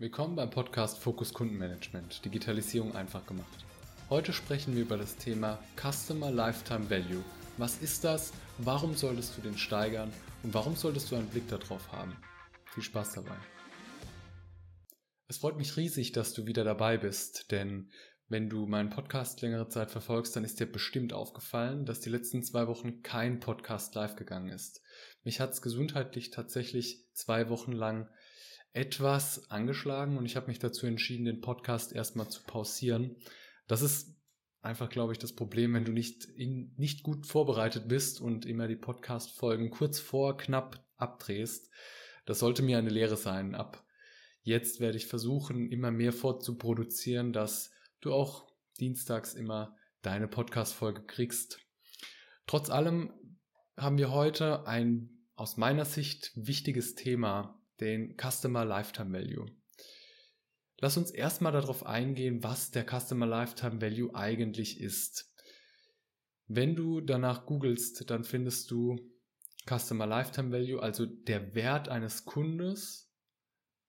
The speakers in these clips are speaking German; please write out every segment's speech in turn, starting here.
Willkommen beim Podcast Fokus Kundenmanagement, Digitalisierung einfach gemacht. Heute sprechen wir über das Thema Customer Lifetime Value. Was ist das? Warum solltest du den steigern? Und warum solltest du einen Blick darauf haben? Viel Spaß dabei. Es freut mich riesig, dass du wieder dabei bist, denn wenn du meinen Podcast längere Zeit verfolgst, dann ist dir bestimmt aufgefallen, dass die letzten zwei Wochen kein Podcast live gegangen ist. Mich hat es gesundheitlich tatsächlich zwei Wochen lang etwas angeschlagen und ich habe mich dazu entschieden, den Podcast erstmal zu pausieren. Das ist einfach, glaube ich, das Problem, wenn du nicht, in, nicht gut vorbereitet bist und immer die Podcast-Folgen kurz vor knapp abdrehst. Das sollte mir eine Lehre sein. Ab jetzt werde ich versuchen, immer mehr vorzuproduzieren, dass du auch dienstags immer deine Podcast-Folge kriegst. Trotz allem haben wir heute ein aus meiner Sicht wichtiges Thema den Customer Lifetime Value. Lass uns erstmal darauf eingehen, was der Customer Lifetime Value eigentlich ist. Wenn du danach googelst, dann findest du Customer Lifetime Value, also der Wert eines Kundes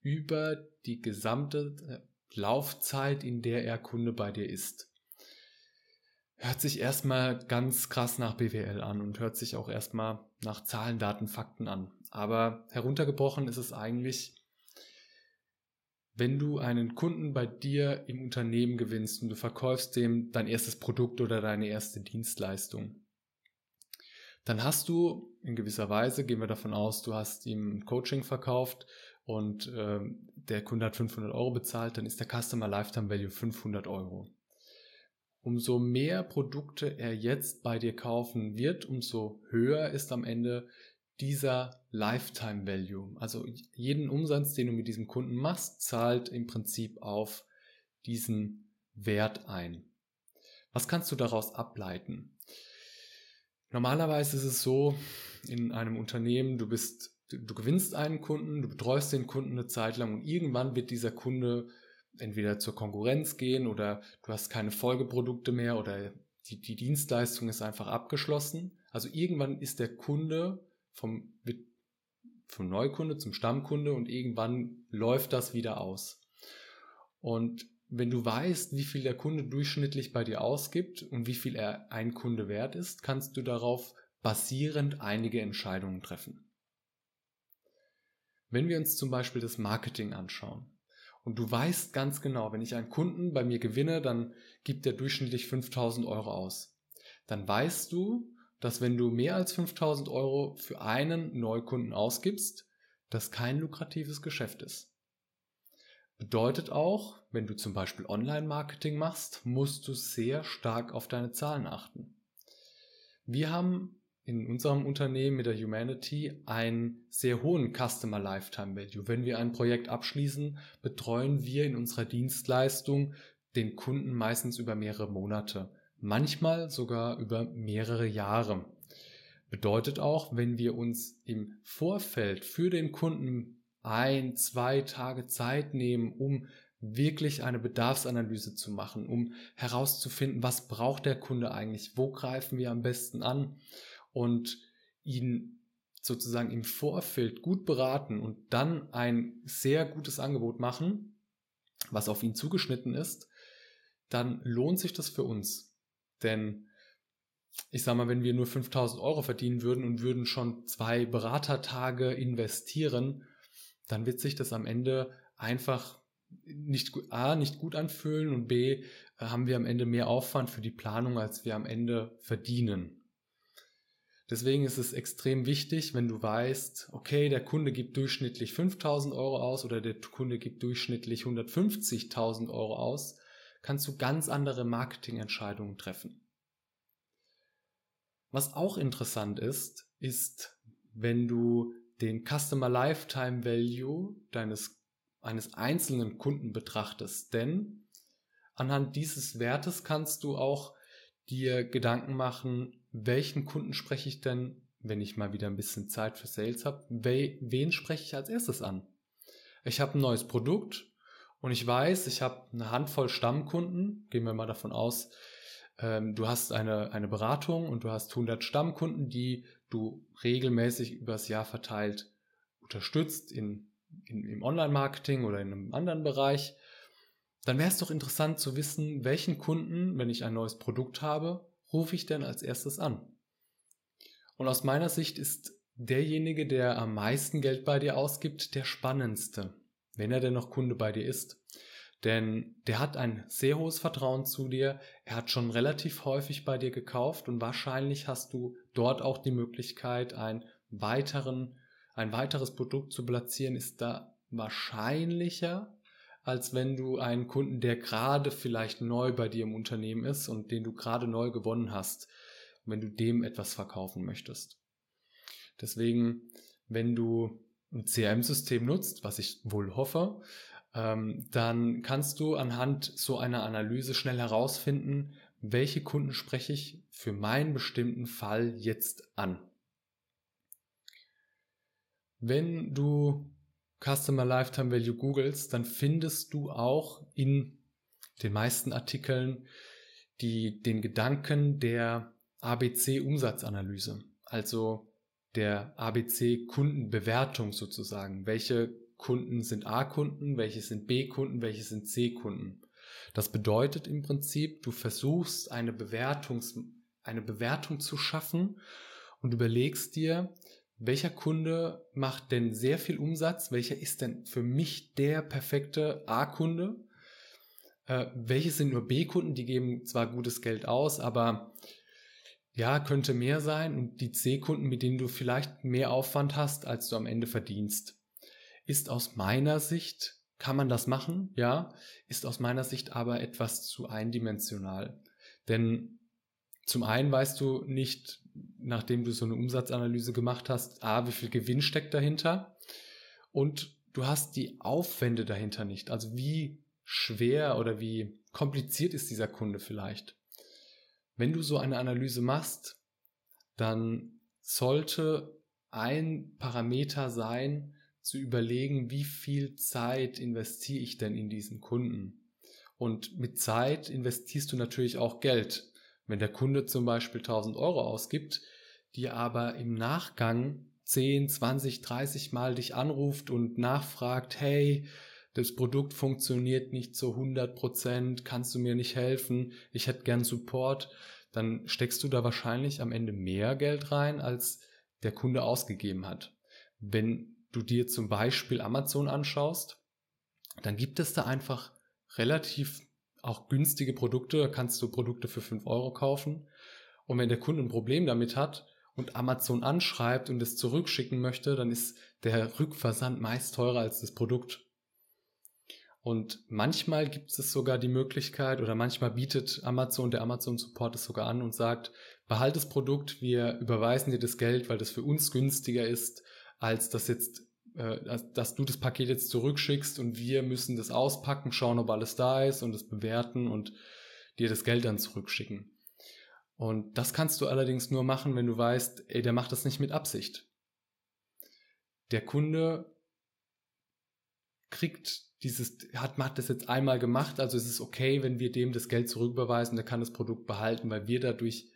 über die gesamte Laufzeit, in der er Kunde bei dir ist. Hört sich erstmal ganz krass nach BWL an und hört sich auch erstmal nach Zahlen, Daten, Fakten an. Aber heruntergebrochen ist es eigentlich, wenn du einen Kunden bei dir im Unternehmen gewinnst und du verkaufst dem dein erstes Produkt oder deine erste Dienstleistung, dann hast du in gewisser Weise, gehen wir davon aus, du hast ihm Coaching verkauft und äh, der Kunde hat 500 Euro bezahlt, dann ist der Customer Lifetime Value 500 Euro. Umso mehr Produkte er jetzt bei dir kaufen wird, umso höher ist am Ende dieser Lifetime Value. Also jeden Umsatz, den du mit diesem Kunden machst, zahlt im Prinzip auf diesen Wert ein. Was kannst du daraus ableiten? Normalerweise ist es so, in einem Unternehmen, du bist, du gewinnst einen Kunden, du betreust den Kunden eine Zeit lang und irgendwann wird dieser Kunde entweder zur Konkurrenz gehen oder du hast keine Folgeprodukte mehr oder die, die Dienstleistung ist einfach abgeschlossen. Also irgendwann ist der Kunde vom, vom Neukunde zum Stammkunde und irgendwann läuft das wieder aus. Und wenn du weißt, wie viel der Kunde durchschnittlich bei dir ausgibt und wie viel er ein Kunde wert ist, kannst du darauf basierend einige Entscheidungen treffen. Wenn wir uns zum Beispiel das Marketing anschauen, und du weißt ganz genau, wenn ich einen Kunden bei mir gewinne, dann gibt er durchschnittlich 5000 Euro aus. Dann weißt du, dass wenn du mehr als 5000 Euro für einen Neukunden ausgibst, das kein lukratives Geschäft ist. Bedeutet auch, wenn du zum Beispiel Online-Marketing machst, musst du sehr stark auf deine Zahlen achten. Wir haben in unserem Unternehmen mit der Humanity einen sehr hohen Customer Lifetime Value. Wenn wir ein Projekt abschließen, betreuen wir in unserer Dienstleistung den Kunden meistens über mehrere Monate, manchmal sogar über mehrere Jahre. Bedeutet auch, wenn wir uns im Vorfeld für den Kunden ein, zwei Tage Zeit nehmen, um wirklich eine Bedarfsanalyse zu machen, um herauszufinden, was braucht der Kunde eigentlich, wo greifen wir am besten an und ihn sozusagen im Vorfeld gut beraten und dann ein sehr gutes Angebot machen, was auf ihn zugeschnitten ist, dann lohnt sich das für uns. Denn ich sag mal, wenn wir nur 5000 Euro verdienen würden und würden schon zwei Beratertage investieren, dann wird sich das am Ende einfach nicht A, nicht gut anfühlen und B, haben wir am Ende mehr Aufwand für die Planung, als wir am Ende verdienen. Deswegen ist es extrem wichtig, wenn du weißt, okay, der Kunde gibt durchschnittlich 5000 Euro aus oder der Kunde gibt durchschnittlich 150.000 Euro aus, kannst du ganz andere Marketingentscheidungen treffen. Was auch interessant ist, ist, wenn du den Customer Lifetime Value deines, eines einzelnen Kunden betrachtest, denn anhand dieses Wertes kannst du auch dir Gedanken machen, welchen Kunden spreche ich denn, wenn ich mal wieder ein bisschen Zeit für Sales habe, wen spreche ich als erstes an? Ich habe ein neues Produkt und ich weiß, ich habe eine Handvoll Stammkunden, gehen wir mal davon aus, ähm, du hast eine, eine Beratung und du hast 100 Stammkunden, die du regelmäßig übers Jahr verteilt unterstützt in in, im Online-Marketing oder in einem anderen Bereich, dann wäre es doch interessant zu wissen, welchen Kunden, wenn ich ein neues Produkt habe, rufe ich denn als erstes an? Und aus meiner Sicht ist derjenige, der am meisten Geld bei dir ausgibt, der spannendste, wenn er denn noch Kunde bei dir ist. Denn der hat ein sehr hohes Vertrauen zu dir, er hat schon relativ häufig bei dir gekauft und wahrscheinlich hast du dort auch die Möglichkeit, ein, weiteren, ein weiteres Produkt zu platzieren, ist da wahrscheinlicher, als wenn du einen Kunden, der gerade vielleicht neu bei dir im Unternehmen ist und den du gerade neu gewonnen hast, wenn du dem etwas verkaufen möchtest. Deswegen, wenn du ein CRM-System nutzt, was ich wohl hoffe, ähm, dann kannst du anhand so einer Analyse schnell herausfinden, welche Kunden spreche ich für meinen bestimmten Fall jetzt an. Wenn du Customer Lifetime Value googelst, dann findest du auch in den meisten Artikeln die, den Gedanken der ABC-Umsatzanalyse, also der ABC-Kundenbewertung sozusagen. Welche Kunden sind A-Kunden, welche sind B-Kunden, welche sind C-Kunden. Das bedeutet im Prinzip, du versuchst eine, Bewertungs, eine Bewertung zu schaffen und überlegst dir, welcher Kunde macht denn sehr viel Umsatz, welcher ist denn für mich der perfekte A-Kunde, äh, welche sind nur B-Kunden, die geben zwar gutes Geld aus, aber ja, könnte mehr sein. Und die C-Kunden, mit denen du vielleicht mehr Aufwand hast, als du am Ende verdienst. Ist aus meiner Sicht, kann man das machen, ja, ist aus meiner Sicht aber etwas zu eindimensional. Denn zum einen weißt du nicht, nachdem du so eine Umsatzanalyse gemacht hast, a, wie viel Gewinn steckt dahinter und du hast die Aufwände dahinter nicht. Also wie schwer oder wie kompliziert ist dieser Kunde vielleicht. Wenn du so eine Analyse machst, dann sollte ein Parameter sein, zu überlegen, wie viel Zeit investiere ich denn in diesen Kunden. Und mit Zeit investierst du natürlich auch Geld. Wenn der Kunde zum Beispiel 1000 Euro ausgibt, die aber im Nachgang 10, 20, 30 Mal dich anruft und nachfragt, hey, das Produkt funktioniert nicht zu 100 Prozent, kannst du mir nicht helfen, ich hätte gern Support, dann steckst du da wahrscheinlich am Ende mehr Geld rein, als der Kunde ausgegeben hat. Wenn du dir zum Beispiel Amazon anschaust, dann gibt es da einfach relativ auch günstige Produkte, kannst du Produkte für 5 Euro kaufen. Und wenn der Kunde ein Problem damit hat und Amazon anschreibt und es zurückschicken möchte, dann ist der Rückversand meist teurer als das Produkt. Und manchmal gibt es sogar die Möglichkeit oder manchmal bietet Amazon, der Amazon Support es sogar an und sagt, behalte das Produkt, wir überweisen dir das Geld, weil das für uns günstiger ist als dass jetzt, äh, dass du das Paket jetzt zurückschickst und wir müssen das auspacken, schauen, ob alles da ist und es bewerten und dir das Geld dann zurückschicken. Und das kannst du allerdings nur machen, wenn du weißt, ey, der macht das nicht mit Absicht. Der Kunde kriegt dieses, hat, hat das jetzt einmal gemacht, also es ist okay, wenn wir dem das Geld zurücküberweisen, der kann das Produkt behalten, weil wir dadurch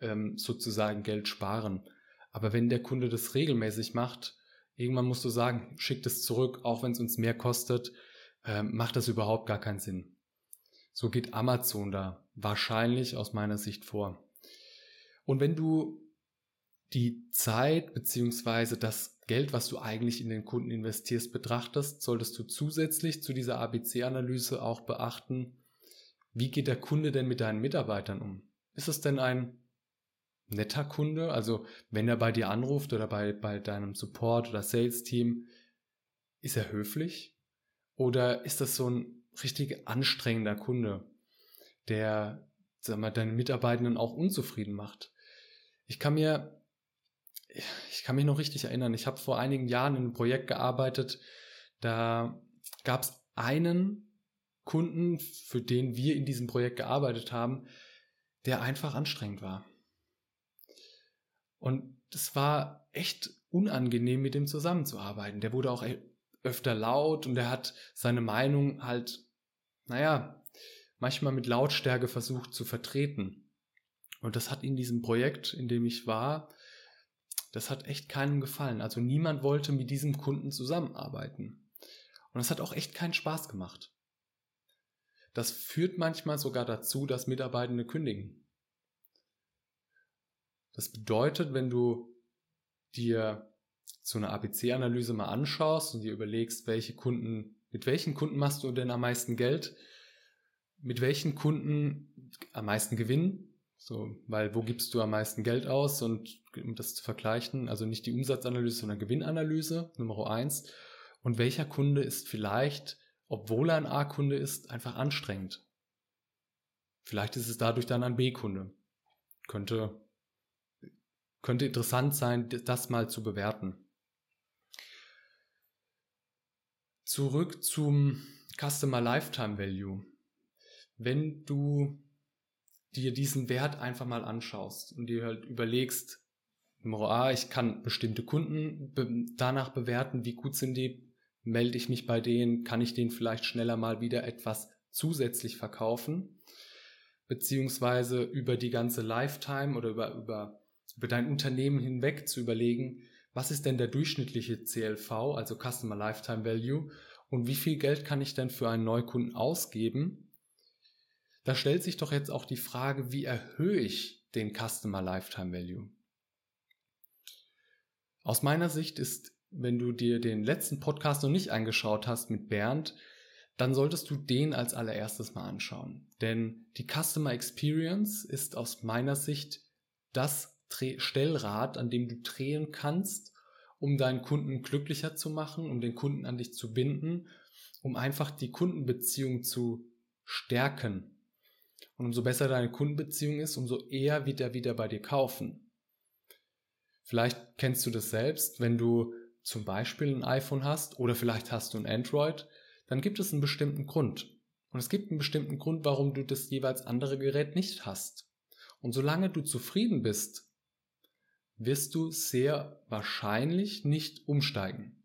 ähm, sozusagen Geld sparen. Aber wenn der Kunde das regelmäßig macht, irgendwann musst du sagen, schick das zurück, auch wenn es uns mehr kostet, äh, macht das überhaupt gar keinen Sinn. So geht Amazon da wahrscheinlich aus meiner Sicht vor. Und wenn du die Zeit beziehungsweise das Geld, was du eigentlich in den Kunden investierst, betrachtest, solltest du zusätzlich zu dieser ABC-Analyse auch beachten, wie geht der Kunde denn mit deinen Mitarbeitern um? Ist es denn ein netter Kunde? Also wenn er bei dir anruft oder bei, bei deinem Support oder Sales-Team, ist er höflich? Oder ist das so ein richtig anstrengender Kunde, der sag mal, deine Mitarbeitenden auch unzufrieden macht? Ich kann mir, ich kann mich noch richtig erinnern, ich habe vor einigen Jahren in einem Projekt gearbeitet, da gab es einen Kunden, für den wir in diesem Projekt gearbeitet haben, der einfach anstrengend war. Und es war echt unangenehm, mit dem zusammenzuarbeiten. Der wurde auch öfter laut und er hat seine Meinung halt, naja, manchmal mit Lautstärke versucht zu vertreten. Und das hat in diesem Projekt, in dem ich war, das hat echt keinem gefallen. Also niemand wollte mit diesem Kunden zusammenarbeiten. Und das hat auch echt keinen Spaß gemacht. Das führt manchmal sogar dazu, dass Mitarbeitende kündigen. Das bedeutet, wenn du dir so eine ABC-Analyse mal anschaust und dir überlegst, welche Kunden, mit welchen Kunden machst du denn am meisten Geld, mit welchen Kunden am meisten Gewinn, so, weil wo gibst du am meisten Geld aus und um das zu vergleichen, also nicht die Umsatzanalyse, sondern Gewinnanalyse, Nummer eins. Und welcher Kunde ist vielleicht, obwohl er ein A-Kunde ist, einfach anstrengend? Vielleicht ist es dadurch dann ein B-Kunde. Könnte, könnte interessant sein, das mal zu bewerten. Zurück zum Customer Lifetime Value. Wenn du dir diesen Wert einfach mal anschaust und dir halt überlegst, Nummer A, ich kann bestimmte Kunden danach bewerten, wie gut sind die, melde ich mich bei denen, kann ich denen vielleicht schneller mal wieder etwas zusätzlich verkaufen, beziehungsweise über die ganze Lifetime oder über, über, über dein Unternehmen hinweg zu überlegen, was ist denn der durchschnittliche CLV, also Customer Lifetime Value, und wie viel Geld kann ich denn für einen Neukunden ausgeben? Da stellt sich doch jetzt auch die Frage, wie erhöhe ich den Customer Lifetime Value? Aus meiner Sicht ist, wenn du dir den letzten Podcast noch nicht angeschaut hast mit Bernd, dann solltest du den als allererstes mal anschauen. Denn die Customer Experience ist aus meiner Sicht das Stellrad, an dem du drehen kannst, um deinen Kunden glücklicher zu machen, um den Kunden an dich zu binden, um einfach die Kundenbeziehung zu stärken. Und umso besser deine Kundenbeziehung ist, umso eher wird er wieder bei dir kaufen. Vielleicht kennst du das selbst, wenn du zum Beispiel ein iPhone hast oder vielleicht hast du ein Android, dann gibt es einen bestimmten Grund. Und es gibt einen bestimmten Grund, warum du das jeweils andere Gerät nicht hast. Und solange du zufrieden bist wirst du sehr wahrscheinlich nicht umsteigen.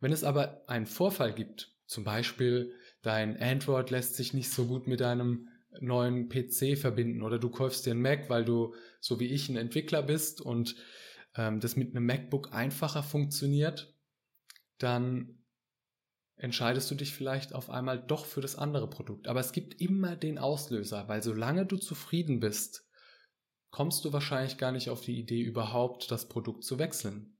Wenn es aber einen Vorfall gibt, zum Beispiel dein Android lässt sich nicht so gut mit deinem neuen PC verbinden oder du kaufst dir einen Mac, weil du so wie ich ein Entwickler bist und ähm, das mit einem MacBook einfacher funktioniert, dann entscheidest du dich vielleicht auf einmal doch für das andere Produkt. Aber es gibt immer den Auslöser, weil solange du zufrieden bist, kommst du wahrscheinlich gar nicht auf die Idee, überhaupt das Produkt zu wechseln.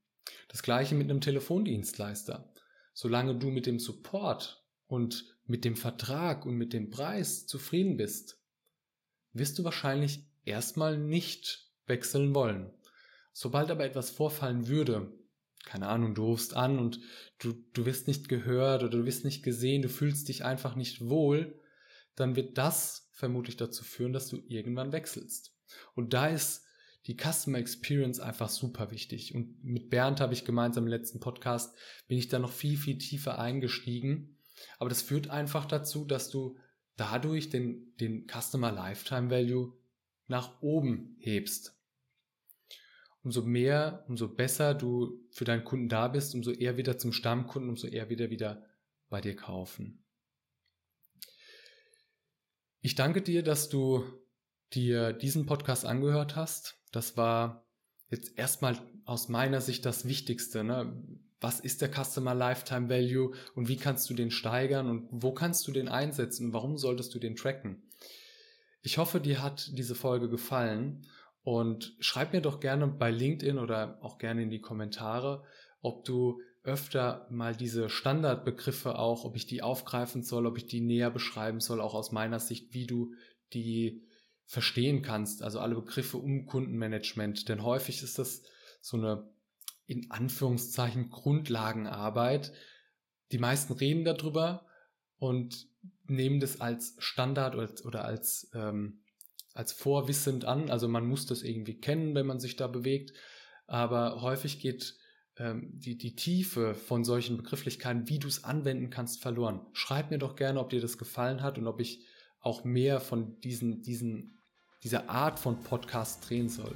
Das gleiche mit einem Telefondienstleister. Solange du mit dem Support und mit dem Vertrag und mit dem Preis zufrieden bist, wirst du wahrscheinlich erstmal nicht wechseln wollen. Sobald aber etwas vorfallen würde, keine Ahnung, du rufst an und du, du wirst nicht gehört oder du wirst nicht gesehen, du fühlst dich einfach nicht wohl, dann wird das vermutlich dazu führen, dass du irgendwann wechselst. Und da ist die Customer Experience einfach super wichtig. Und mit Bernd habe ich gemeinsam im letzten Podcast, bin ich da noch viel, viel tiefer eingestiegen. Aber das führt einfach dazu, dass du dadurch den, den Customer Lifetime Value nach oben hebst. Umso mehr, umso besser du für deinen Kunden da bist, umso eher wieder zum Stammkunden, umso eher wieder wieder bei dir kaufen. Ich danke dir, dass du dir diesen Podcast angehört hast. Das war jetzt erstmal aus meiner Sicht das Wichtigste. Ne? Was ist der Customer Lifetime Value und wie kannst du den steigern und wo kannst du den einsetzen? Warum solltest du den tracken? Ich hoffe, dir hat diese Folge gefallen und schreib mir doch gerne bei LinkedIn oder auch gerne in die Kommentare, ob du öfter mal diese Standardbegriffe auch, ob ich die aufgreifen soll, ob ich die näher beschreiben soll, auch aus meiner Sicht, wie du die verstehen kannst, also alle Begriffe um Kundenmanagement. Denn häufig ist das so eine in Anführungszeichen Grundlagenarbeit. Die meisten reden darüber und nehmen das als Standard oder, oder als, ähm, als vorwissend an. Also man muss das irgendwie kennen, wenn man sich da bewegt. Aber häufig geht ähm, die, die Tiefe von solchen Begrifflichkeiten, wie du es anwenden kannst, verloren. Schreib mir doch gerne, ob dir das gefallen hat und ob ich auch mehr von diesen, diesen, dieser Art von Podcast drehen soll.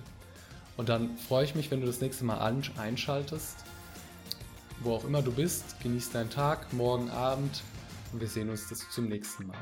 Und dann freue ich mich, wenn du das nächste Mal einschaltest. Wo auch immer du bist, genieß deinen Tag, morgen Abend und wir sehen uns das zum nächsten Mal.